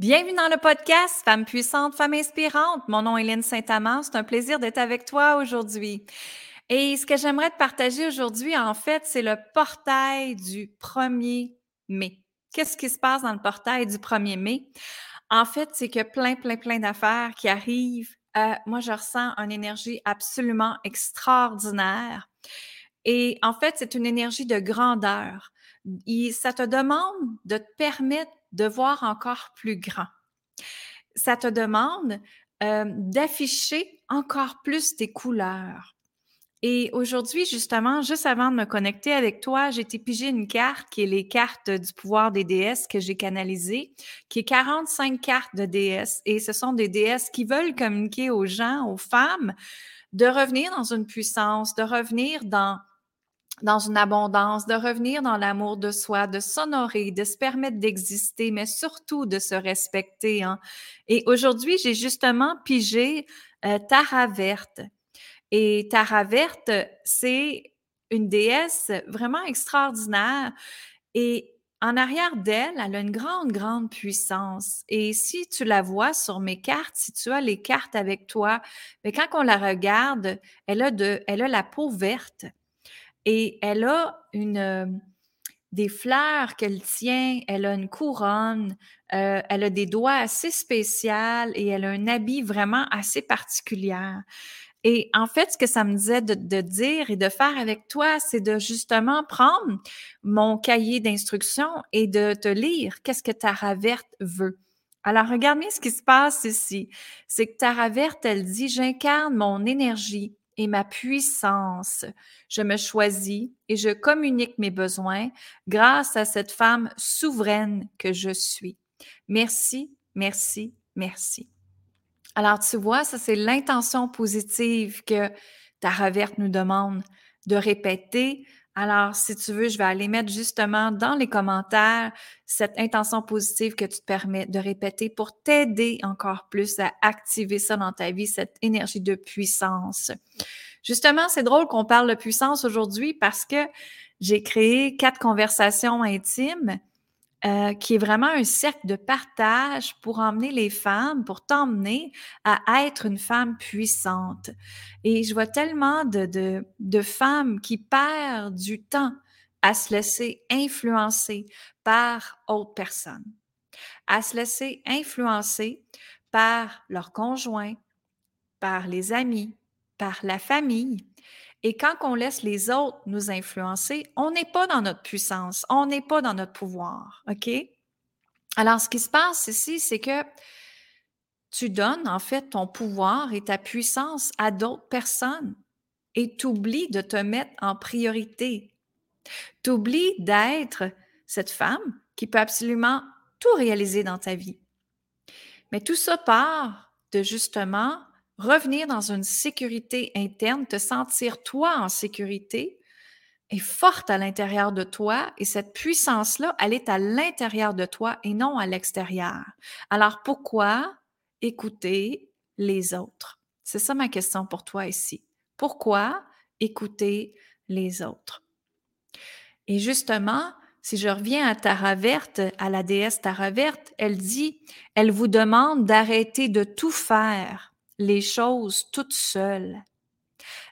Bienvenue dans le podcast Femmes puissantes, Femmes inspirantes. Mon nom est Hélène Saint-Amand. C'est un plaisir d'être avec toi aujourd'hui. Et ce que j'aimerais te partager aujourd'hui, en fait, c'est le portail du 1er mai. Qu'est-ce qui se passe dans le portail du 1er mai? En fait, c'est que plein, plein, plein d'affaires qui arrivent. Euh, moi, je ressens une énergie absolument extraordinaire. Et en fait, c'est une énergie de grandeur. Et ça te demande de te permettre de voir encore plus grand. Ça te demande euh, d'afficher encore plus tes couleurs. Et aujourd'hui, justement, juste avant de me connecter avec toi, j'ai été pigé une carte qui est les cartes du pouvoir des déesses que j'ai canalisées, qui est 45 cartes de déesses. Et ce sont des déesses qui veulent communiquer aux gens, aux femmes, de revenir dans une puissance, de revenir dans dans une abondance, de revenir dans l'amour de soi, de s'honorer, de se permettre d'exister, mais surtout de se respecter. Hein. Et aujourd'hui, j'ai justement pigé euh, Tara Verte. Et Tara Verte, c'est une déesse vraiment extraordinaire. Et en arrière d'elle, elle a une grande, grande puissance. Et si tu la vois sur mes cartes, si tu as les cartes avec toi, mais quand on la regarde, elle a, de, elle a la peau verte. Et elle a une, euh, des fleurs qu'elle tient, elle a une couronne, euh, elle a des doigts assez spéciaux et elle a un habit vraiment assez particulier. Et en fait, ce que ça me disait de, de dire et de faire avec toi, c'est de justement prendre mon cahier d'instructions et de te lire qu'est-ce que Tara Verte veut. Alors, regarde ce qui se passe ici. C'est que Tara Verte, elle dit, j'incarne mon énergie et ma puissance. Je me choisis et je communique mes besoins grâce à cette femme souveraine que je suis. Merci, merci, merci. Alors, tu vois, ça, c'est l'intention positive que ta Verte nous demande de répéter alors, si tu veux, je vais aller mettre justement dans les commentaires cette intention positive que tu te permets de répéter pour t'aider encore plus à activer ça dans ta vie, cette énergie de puissance. Justement, c'est drôle qu'on parle de puissance aujourd'hui parce que j'ai créé quatre conversations intimes euh, qui est vraiment un cercle de partage pour emmener les femmes, pour t'emmener à être une femme puissante. Et je vois tellement de, de, de femmes qui perdent du temps à se laisser influencer par autres personnes, à se laisser influencer par leur conjoint, par les amis, par la famille, et quand on laisse les autres nous influencer, on n'est pas dans notre puissance, on n'est pas dans notre pouvoir. OK? Alors, ce qui se passe ici, c'est que tu donnes en fait ton pouvoir et ta puissance à d'autres personnes et tu oublies de te mettre en priorité. Tu oublies d'être cette femme qui peut absolument tout réaliser dans ta vie. Mais tout ça part de justement revenir dans une sécurité interne, te sentir toi en sécurité est forte à l'intérieur de toi et cette puissance-là, elle est à l'intérieur de toi et non à l'extérieur. Alors pourquoi écouter les autres? C'est ça ma question pour toi ici. Pourquoi écouter les autres? Et justement, si je reviens à Tara Verte, à la déesse Tara Verte, elle dit, elle vous demande d'arrêter de tout faire les choses toutes seules,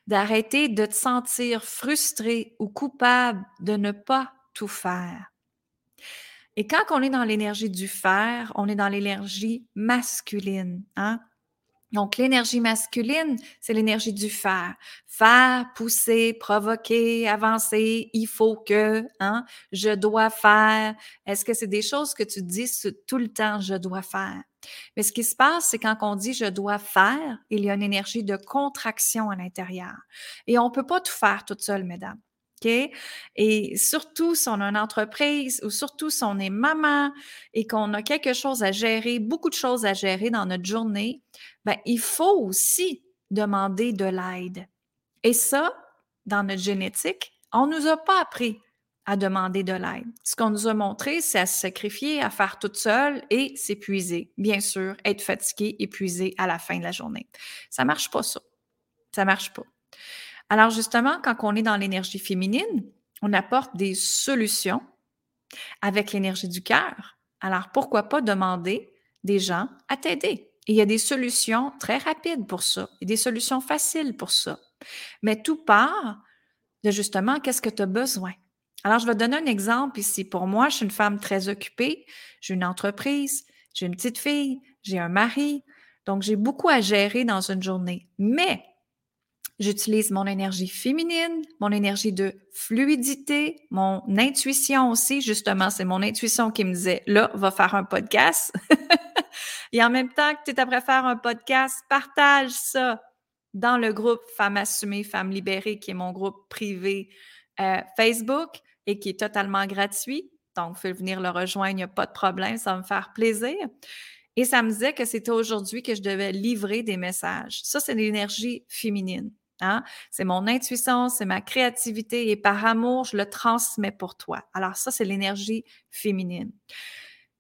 d'arrêter de te sentir frustré ou coupable de ne pas tout faire. Et quand on est dans l'énergie du faire, on est dans l'énergie masculine. Hein? Donc, l'énergie masculine, c'est l'énergie du faire. Faire, pousser, provoquer, avancer, il faut que, hein, je dois faire. Est-ce que c'est des choses que tu dis tout le temps, je dois faire? Mais ce qui se passe, c'est quand on dit je dois faire, il y a une énergie de contraction à l'intérieur. Et on ne peut pas tout faire toute seule, mesdames. Et surtout si on a une entreprise ou surtout si on est maman et qu'on a quelque chose à gérer, beaucoup de choses à gérer dans notre journée, ben, il faut aussi demander de l'aide. Et ça, dans notre génétique, on ne nous a pas appris à demander de l'aide. Ce qu'on nous a montré, c'est à se sacrifier, à faire toute seule et s'épuiser. Bien sûr, être fatigué, épuisé à la fin de la journée. Ça marche pas ça. Ça marche pas. Alors justement, quand on est dans l'énergie féminine, on apporte des solutions avec l'énergie du cœur. Alors pourquoi pas demander des gens à t'aider? Il y a des solutions très rapides pour ça, et des solutions faciles pour ça. Mais tout part de justement qu'est-ce que tu as besoin? Alors, je vais donner un exemple ici. Pour moi, je suis une femme très occupée, j'ai une entreprise, j'ai une petite fille, j'ai un mari, donc j'ai beaucoup à gérer dans une journée. Mais J'utilise mon énergie féminine, mon énergie de fluidité, mon intuition aussi. Justement, c'est mon intuition qui me disait, là, va faire un podcast. Et en même temps que tu es après faire un podcast, partage ça dans le groupe Femmes assumées, Femmes libérées, qui est mon groupe privé euh, Facebook et qui est totalement gratuit. Donc, fais venir le rejoindre, il n'y a pas de problème, ça va me faire plaisir. Et ça me disait que c'était aujourd'hui que je devais livrer des messages. Ça, c'est l'énergie féminine. Hein? C'est mon intuition, c'est ma créativité et par amour, je le transmets pour toi. Alors ça, c'est l'énergie féminine.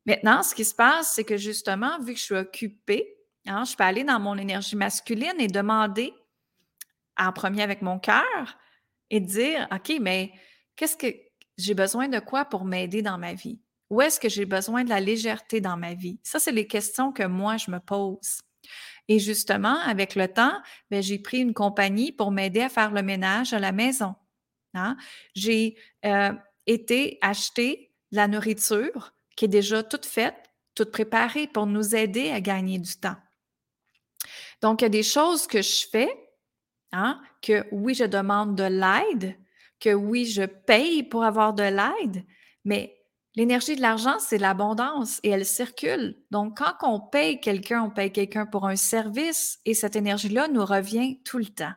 Maintenant, ce qui se passe, c'est que justement, vu que je suis occupée, hein, je peux aller dans mon énergie masculine et demander en premier avec mon cœur et dire, OK, mais qu'est-ce que j'ai besoin de quoi pour m'aider dans ma vie? Où est-ce que j'ai besoin de la légèreté dans ma vie? Ça, c'est les questions que moi, je me pose. Et justement, avec le temps, ben, j'ai pris une compagnie pour m'aider à faire le ménage à la maison. Hein? J'ai euh, été acheter la nourriture qui est déjà toute faite, toute préparée pour nous aider à gagner du temps. Donc, il y a des choses que je fais, hein, que oui, je demande de l'aide, que oui, je paye pour avoir de l'aide, mais L'énergie de l'argent, c'est l'abondance et elle circule. Donc, quand on paye quelqu'un, on paye quelqu'un pour un service et cette énergie-là nous revient tout le temps.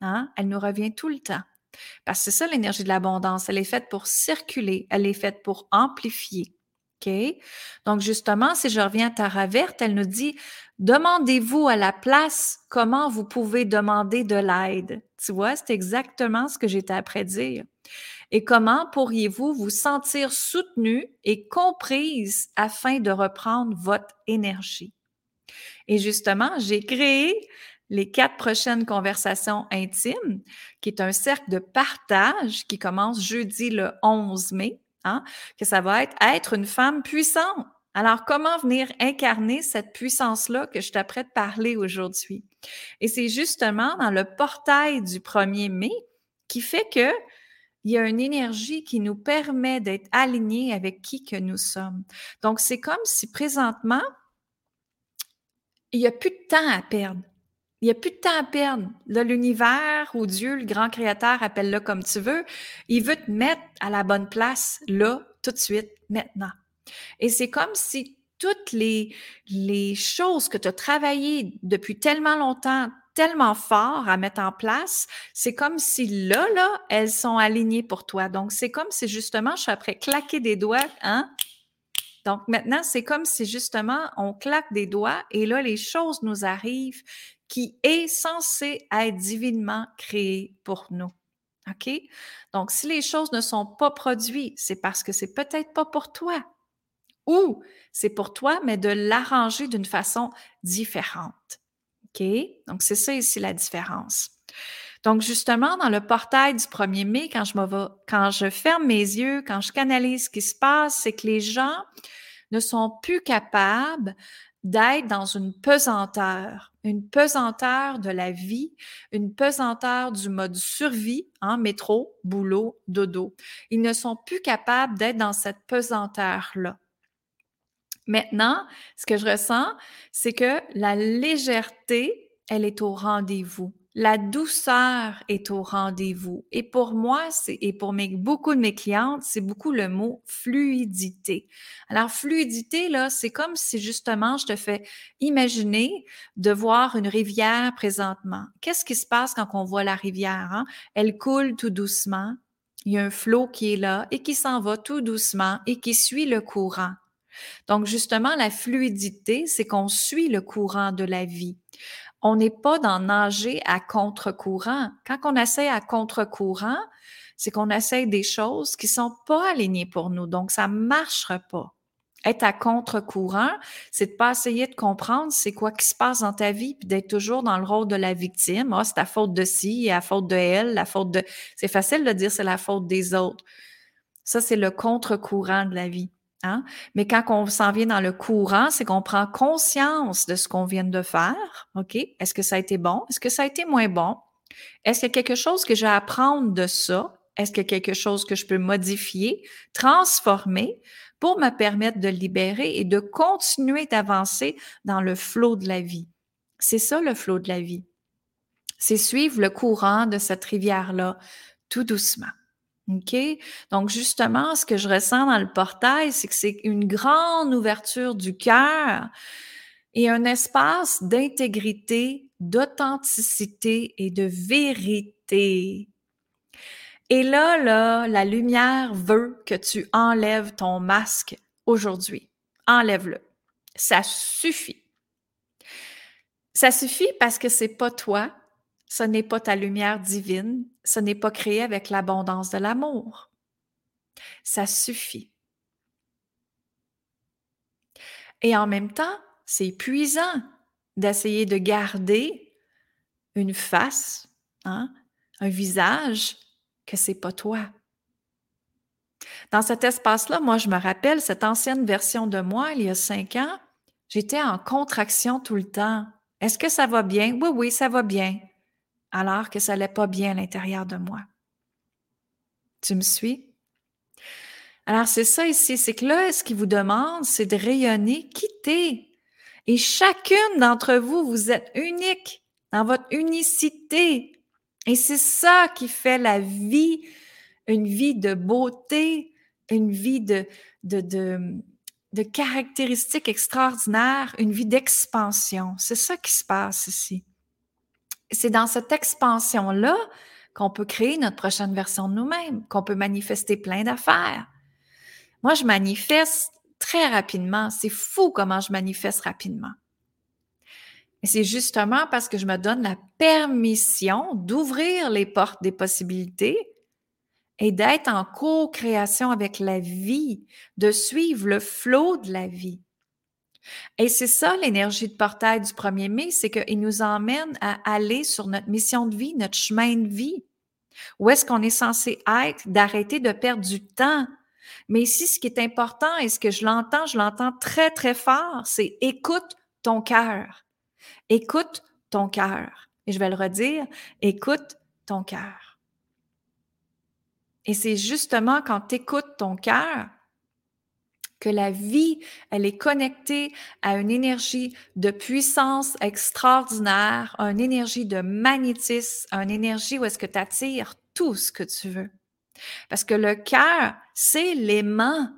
Hein? Elle nous revient tout le temps. Parce que c'est ça l'énergie de l'abondance. Elle est faite pour circuler, elle est faite pour amplifier. Donc, justement, si je reviens à Tara Verte, elle nous dit demandez-vous à la place comment vous pouvez demander de l'aide. Tu vois, c'est exactement ce que j'étais après dire. Et comment pourriez-vous vous sentir soutenu et comprise afin de reprendre votre énergie? Et justement, j'ai créé les quatre prochaines conversations intimes, qui est un cercle de partage qui commence jeudi le 11 mai, hein, que ça va être être une femme puissante. Alors, comment venir incarner cette puissance-là que je t'apprête de parler aujourd'hui? Et c'est justement dans le portail du 1er mai qui fait que il y a une énergie qui nous permet d'être alignés avec qui que nous sommes. Donc, c'est comme si présentement, il n'y a plus de temps à perdre. Il n'y a plus de temps à perdre. Là, l'univers ou Dieu, le grand créateur, appelle-le comme tu veux, il veut te mettre à la bonne place, là, tout de suite, maintenant. Et c'est comme si toutes les, choses que tu as travaillées depuis tellement longtemps, tellement fort à mettre en place, c'est comme si là, là, elles sont alignées pour toi. Donc, c'est comme si justement, je suis après claquer des doigts, hein? Donc, maintenant, c'est comme si justement, on claque des doigts et là, les choses nous arrivent qui est censé être divinement créé pour nous. OK? Donc, si les choses ne sont pas produites, c'est parce que c'est peut-être pas pour toi. Ou c'est pour toi, mais de l'arranger d'une façon différente. Donc, c'est ça ici la différence. Donc, justement, dans le portail du 1er mai, quand je, quand je ferme mes yeux, quand je canalise ce qui se passe, c'est que les gens ne sont plus capables d'être dans une pesanteur, une pesanteur de la vie, une pesanteur du mode survie, en métro, boulot, dodo. Ils ne sont plus capables d'être dans cette pesanteur-là. Maintenant, ce que je ressens, c'est que la légèreté, elle est au rendez-vous. La douceur est au rendez-vous. Et pour moi, et pour beaucoup de mes clientes, c'est beaucoup le mot fluidité. Alors, fluidité, là, c'est comme si justement je te fais imaginer de voir une rivière présentement. Qu'est-ce qui se passe quand on voit la rivière? Hein? Elle coule tout doucement. Il y a un flot qui est là et qui s'en va tout doucement et qui suit le courant. Donc, justement, la fluidité, c'est qu'on suit le courant de la vie. On n'est pas dans nager à contre-courant. Quand on essaie à contre-courant, c'est qu'on essaie des choses qui sont pas alignées pour nous. Donc, ça marchera pas. Être à contre-courant, c'est de pas essayer de comprendre c'est quoi qui se passe dans ta vie, puis d'être toujours dans le rôle de la victime. Ah, c'est la faute de ci, la faute de elle, la faute de. C'est facile de dire c'est la faute des autres. Ça, c'est le contre-courant de la vie. Hein? Mais quand on s'en vient dans le courant, c'est qu'on prend conscience de ce qu'on vient de faire. OK? Est-ce que ça a été bon? Est-ce que ça a été moins bon? Est-ce qu'il y a quelque chose que j'ai à apprendre de ça? Est-ce qu'il y a quelque chose que je peux modifier, transformer pour me permettre de libérer et de continuer d'avancer dans le flot de la vie? C'est ça le flot de la vie. C'est suivre le courant de cette rivière-là tout doucement. OK? Donc, justement, ce que je ressens dans le portail, c'est que c'est une grande ouverture du cœur et un espace d'intégrité, d'authenticité et de vérité. Et là, là, la lumière veut que tu enlèves ton masque aujourd'hui. Enlève-le. Ça suffit. Ça suffit parce que c'est pas toi, ce n'est pas ta lumière divine, ce n'est pas créé avec l'abondance de l'amour. Ça suffit. Et en même temps, c'est épuisant d'essayer de garder une face, hein, un visage que c'est pas toi. Dans cet espace-là, moi, je me rappelle cette ancienne version de moi, il y a cinq ans, j'étais en contraction tout le temps. Est-ce que ça va bien? Oui, oui, ça va bien alors que ça n'allait pas bien à l'intérieur de moi. Tu me suis? Alors, c'est ça ici, c'est que là, ce qu'il vous demande, c'est de rayonner, quitter. Et chacune d'entre vous, vous êtes unique dans votre unicité. Et c'est ça qui fait la vie, une vie de beauté, une vie de, de, de, de caractéristiques extraordinaires, une vie d'expansion. C'est ça qui se passe ici c'est dans cette expansion-là qu'on peut créer notre prochaine version de nous-mêmes, qu'on peut manifester plein d'affaires. Moi, je manifeste très rapidement. C'est fou comment je manifeste rapidement. Et c'est justement parce que je me donne la permission d'ouvrir les portes des possibilités et d'être en co-création avec la vie, de suivre le flot de la vie. Et c'est ça l'énergie de portail du 1er mai, c'est qu'il nous emmène à aller sur notre mission de vie, notre chemin de vie. Où est-ce qu'on est censé être, d'arrêter de perdre du temps. Mais ici, ce qui est important et ce que je l'entends, je l'entends très, très fort, c'est écoute ton cœur. Écoute ton cœur. Et je vais le redire, écoute ton cœur. Et c'est justement quand tu écoutes ton cœur que la vie, elle est connectée à une énergie de puissance extraordinaire, une énergie de magnétisme, une énergie où est-ce que tu attires tout ce que tu veux. Parce que le cœur, c'est l'aimant.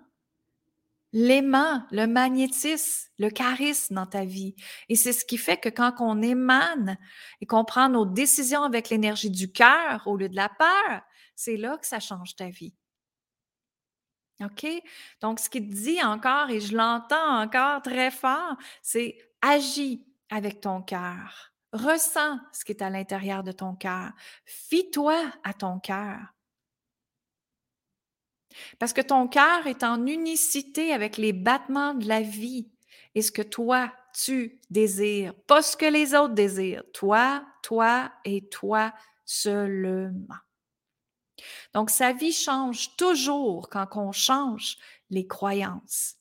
L'aimant, le magnétisme, le charisme dans ta vie. Et c'est ce qui fait que quand on émane et qu'on prend nos décisions avec l'énergie du cœur au lieu de la peur, c'est là que ça change ta vie. OK? Donc, ce qu'il dit encore, et je l'entends encore très fort, c'est agis avec ton cœur. Ressens ce qui est à l'intérieur de ton cœur. Fie-toi à ton cœur. Parce que ton cœur est en unicité avec les battements de la vie et ce que toi, tu désires, pas ce que les autres désirent. Toi, toi et toi seulement. Donc, sa vie change toujours quand on change les croyances.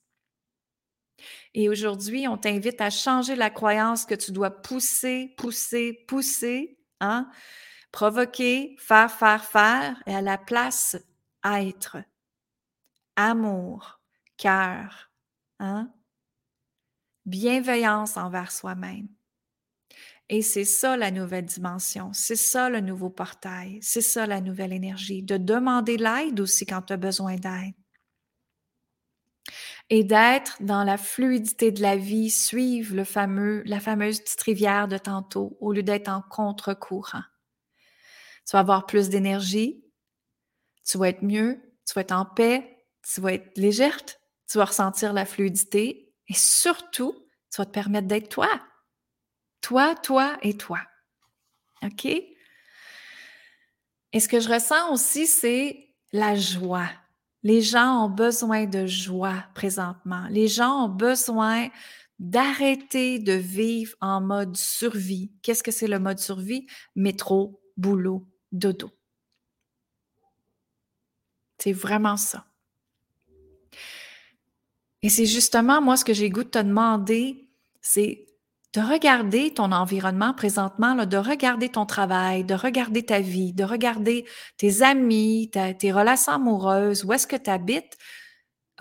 Et aujourd'hui, on t'invite à changer la croyance que tu dois pousser, pousser, pousser, hein? provoquer, faire, faire, faire, et à la place, être. Amour, cœur, hein? bienveillance envers soi-même. Et c'est ça la nouvelle dimension, c'est ça le nouveau portail, c'est ça la nouvelle énergie, de demander l'aide aussi quand tu as besoin d'aide. Et d'être dans la fluidité de la vie, suivre le fameux, la fameuse petite rivière de tantôt, au lieu d'être en contre-courant. Tu vas avoir plus d'énergie, tu vas être mieux, tu vas être en paix, tu vas être légère, tu vas ressentir la fluidité et surtout, tu vas te permettre d'être toi, toi, toi et toi. OK? Et ce que je ressens aussi, c'est la joie. Les gens ont besoin de joie présentement. Les gens ont besoin d'arrêter de vivre en mode survie. Qu'est-ce que c'est le mode survie? Métro, boulot, dodo. C'est vraiment ça. Et c'est justement, moi, ce que j'ai goût de te demander, c'est de regarder ton environnement présentement, de regarder ton travail, de regarder ta vie, de regarder tes amis, tes relations amoureuses, où est-ce que tu habites,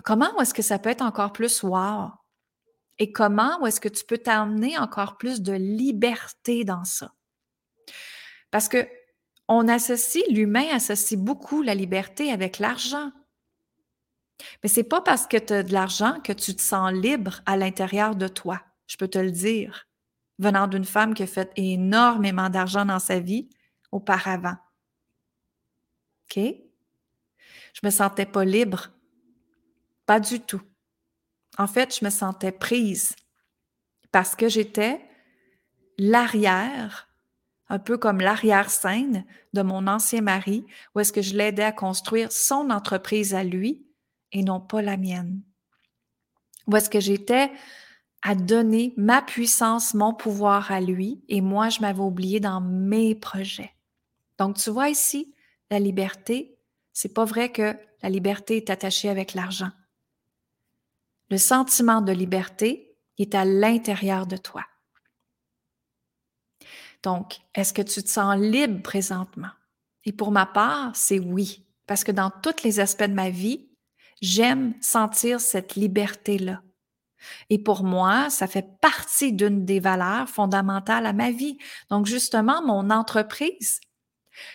comment est-ce que ça peut être encore plus wow? Et comment est-ce que tu peux t'amener encore plus de liberté dans ça? Parce que on associe, l'humain associe beaucoup la liberté avec l'argent. Mais c'est pas parce que tu as de l'argent que tu te sens libre à l'intérieur de toi. Je peux te le dire, venant d'une femme qui a fait énormément d'argent dans sa vie auparavant. OK? Je me sentais pas libre. Pas du tout. En fait, je me sentais prise parce que j'étais l'arrière, un peu comme l'arrière-scène de mon ancien mari, où est-ce que je l'aidais à construire son entreprise à lui et non pas la mienne. Où est-ce que j'étais à donner ma puissance, mon pouvoir à lui, et moi, je m'avais oublié dans mes projets. Donc, tu vois ici, la liberté, c'est pas vrai que la liberté est attachée avec l'argent. Le sentiment de liberté est à l'intérieur de toi. Donc, est-ce que tu te sens libre présentement? Et pour ma part, c'est oui, parce que dans tous les aspects de ma vie, j'aime sentir cette liberté-là. Et pour moi, ça fait partie d'une des valeurs fondamentales à ma vie. Donc, justement, mon entreprise,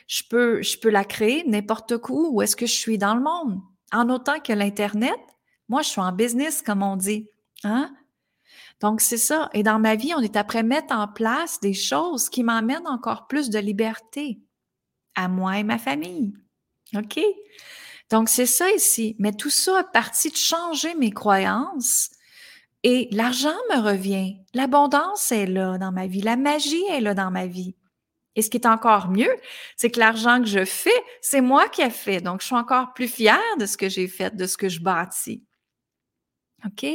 je peux, je peux la créer n'importe où, où est-ce que je suis dans le monde. En autant que l'Internet, moi, je suis en business, comme on dit. Hein? Donc, c'est ça. Et dans ma vie, on est après mettre en place des choses qui m'emmènent encore plus de liberté à moi et ma famille. OK? Donc, c'est ça ici. Mais tout ça a parti de changer mes croyances. Et l'argent me revient. L'abondance est là dans ma vie. La magie est là dans ma vie. Et ce qui est encore mieux, c'est que l'argent que je fais, c'est moi qui ai fait. Donc, je suis encore plus fière de ce que j'ai fait, de ce que je bâtis. OK?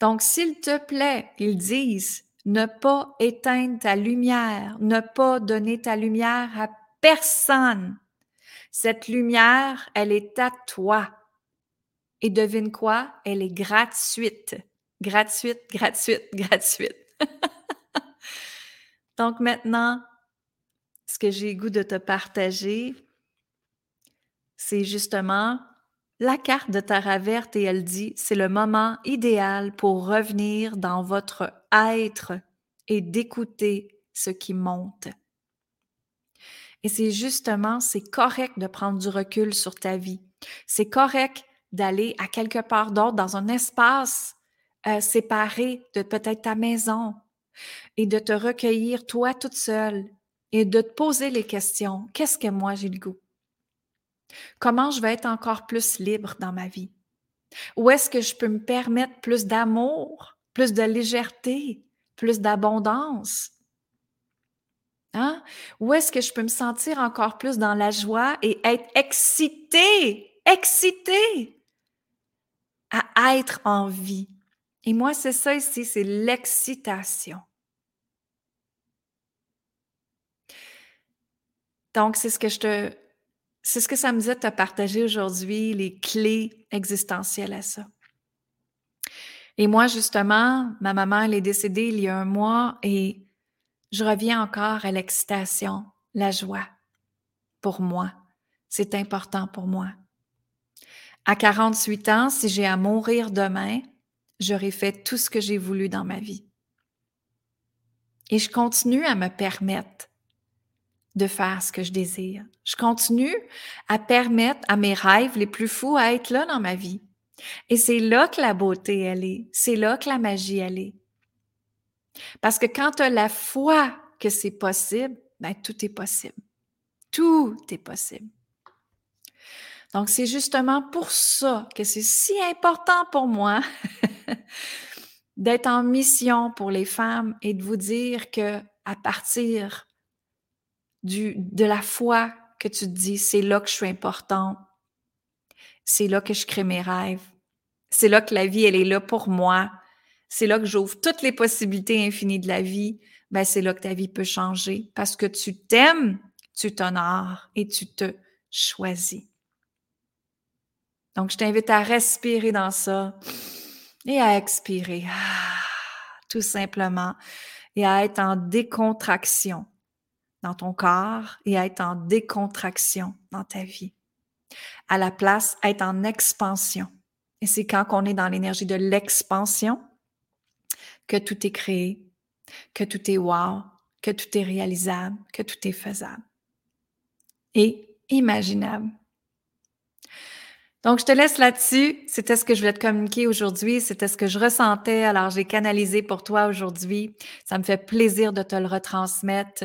Donc, s'il te plaît, ils disent ne pas éteindre ta lumière, ne pas donner ta lumière à personne. Cette lumière, elle est à toi. Et devine quoi? Elle est gratuite. Gratuite, gratuite, gratuite. Donc maintenant, ce que j'ai goût de te partager, c'est justement la carte de Tara verte et elle dit, c'est le moment idéal pour revenir dans votre être et d'écouter ce qui monte. Et c'est justement, c'est correct de prendre du recul sur ta vie. C'est correct d'aller à quelque part d'autre, dans un espace euh, séparé de peut-être ta maison et de te recueillir toi toute seule et de te poser les questions. Qu'est-ce que moi j'ai le goût? Comment je vais être encore plus libre dans ma vie? Où est-ce que je peux me permettre plus d'amour, plus de légèreté, plus d'abondance? Hein? Où est-ce que je peux me sentir encore plus dans la joie et être excitée, excitée à être en vie. Et moi, c'est ça ici, c'est l'excitation. Donc, c'est ce que je te. C'est ce que ça me dit de te partager aujourd'hui, les clés existentielles à ça. Et moi, justement, ma maman, elle est décédée il y a un mois et je reviens encore à l'excitation, la joie. Pour moi, c'est important pour moi. À 48 ans, si j'ai à mourir demain, j'aurai fait tout ce que j'ai voulu dans ma vie. Et je continue à me permettre de faire ce que je désire. Je continue à permettre à mes rêves les plus fous à être là dans ma vie. Et c'est là que la beauté, elle est. C'est là que la magie, elle est. Parce que quand tu as la foi que c'est possible, ben, tout est possible. Tout est possible. Donc, c'est justement pour ça que c'est si important pour moi d'être en mission pour les femmes et de vous dire que à partir du, de la foi que tu te dis, c'est là que je suis important, c'est là que je crée mes rêves, c'est là que la vie, elle est là pour moi, c'est là que j'ouvre toutes les possibilités infinies de la vie, ben c'est là que ta vie peut changer parce que tu t'aimes, tu t'honores et tu te choisis. Donc, je t'invite à respirer dans ça et à expirer, tout simplement, et à être en décontraction dans ton corps et à être en décontraction dans ta vie. À la place, être en expansion. Et c'est quand on est dans l'énergie de l'expansion que tout est créé, que tout est wow, que tout est réalisable, que tout est faisable et imaginable. Donc, je te laisse là-dessus. C'était ce que je voulais te communiquer aujourd'hui. C'était ce que je ressentais. Alors, j'ai canalisé pour toi aujourd'hui. Ça me fait plaisir de te le retransmettre.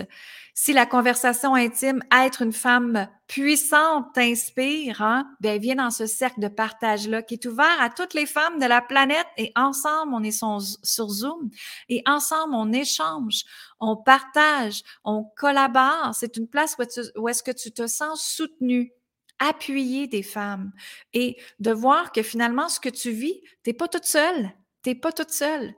Si la conversation intime, être une femme puissante t'inspire, hein, ben viens dans ce cercle de partage-là qui est ouvert à toutes les femmes de la planète et ensemble, on est sur Zoom et ensemble, on échange, on partage, on collabore. C'est une place où est-ce que tu te sens soutenu, appuyer des femmes et de voir que finalement, ce que tu vis, t'es pas toute seule. T'es pas toute seule.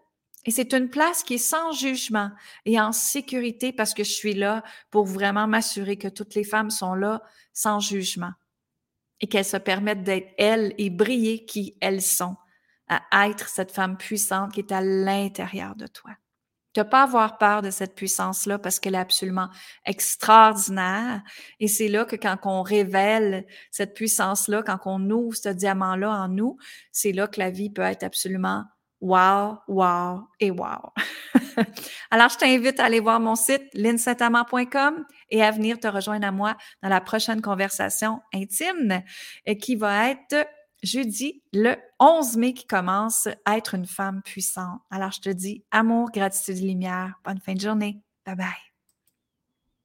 Et c'est une place qui est sans jugement et en sécurité parce que je suis là pour vraiment m'assurer que toutes les femmes sont là sans jugement et qu'elles se permettent d'être elles et briller qui elles sont, à être cette femme puissante qui est à l'intérieur de toi. Tu pas avoir peur de cette puissance-là parce qu'elle est absolument extraordinaire. Et c'est là que quand on révèle cette puissance-là, quand on ouvre ce diamant-là en nous, c'est là que la vie peut être absolument wow, wow et wow. Alors, je t'invite à aller voir mon site linsaintamant.com et à venir te rejoindre à moi dans la prochaine conversation intime et qui va être jeudi, le 11 mai qui commence à être une femme puissante. Alors, je te dis amour, gratitude, lumière. Bonne fin de journée. Bye bye.